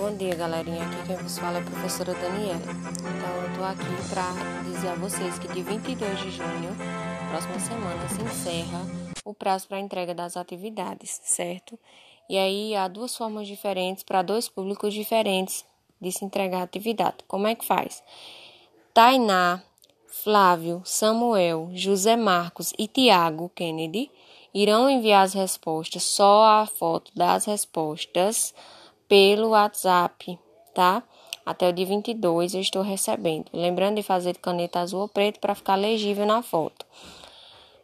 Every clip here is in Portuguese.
Bom dia, galerinha. Aqui quem vos fala é a professora Daniela. Então, eu tô aqui para dizer a vocês que de 22 de junho, próxima semana, se encerra o prazo para entrega das atividades, certo? E aí há duas formas diferentes para dois públicos diferentes de se entregar a atividade. Como é que faz? Tainá, Flávio, Samuel, José Marcos e Tiago Kennedy irão enviar as respostas, só a foto das respostas pelo WhatsApp, tá? Até o dia 22 eu estou recebendo. Lembrando de fazer caneta azul ou preto para ficar legível na foto.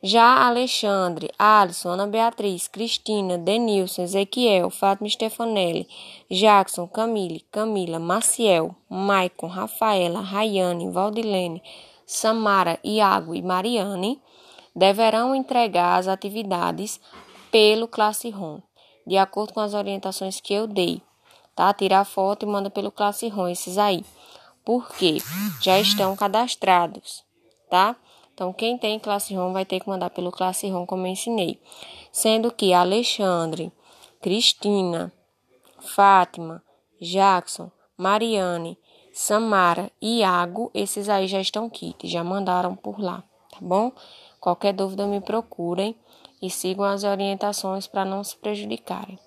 Já Alexandre, Alisson, Ana Beatriz, Cristina, Denilson, Ezequiel, Fátima Stefanelli, Jackson, Camille, Camila, Maciel, Maicon, Rafaela, Rayane, Valdilene, Samara, Iago e Mariane deverão entregar as atividades pelo Classroom, de acordo com as orientações que eu dei tá? Tira a foto e manda pelo Classroom esses aí. Porque já estão cadastrados, tá? Então, quem tem Classroom vai ter que mandar pelo Classroom, como eu ensinei. Sendo que Alexandre, Cristina, Fátima, Jackson, Mariane, Samara e Iago, esses aí já estão kit, já mandaram por lá, tá bom? Qualquer dúvida me procurem e sigam as orientações para não se prejudicarem.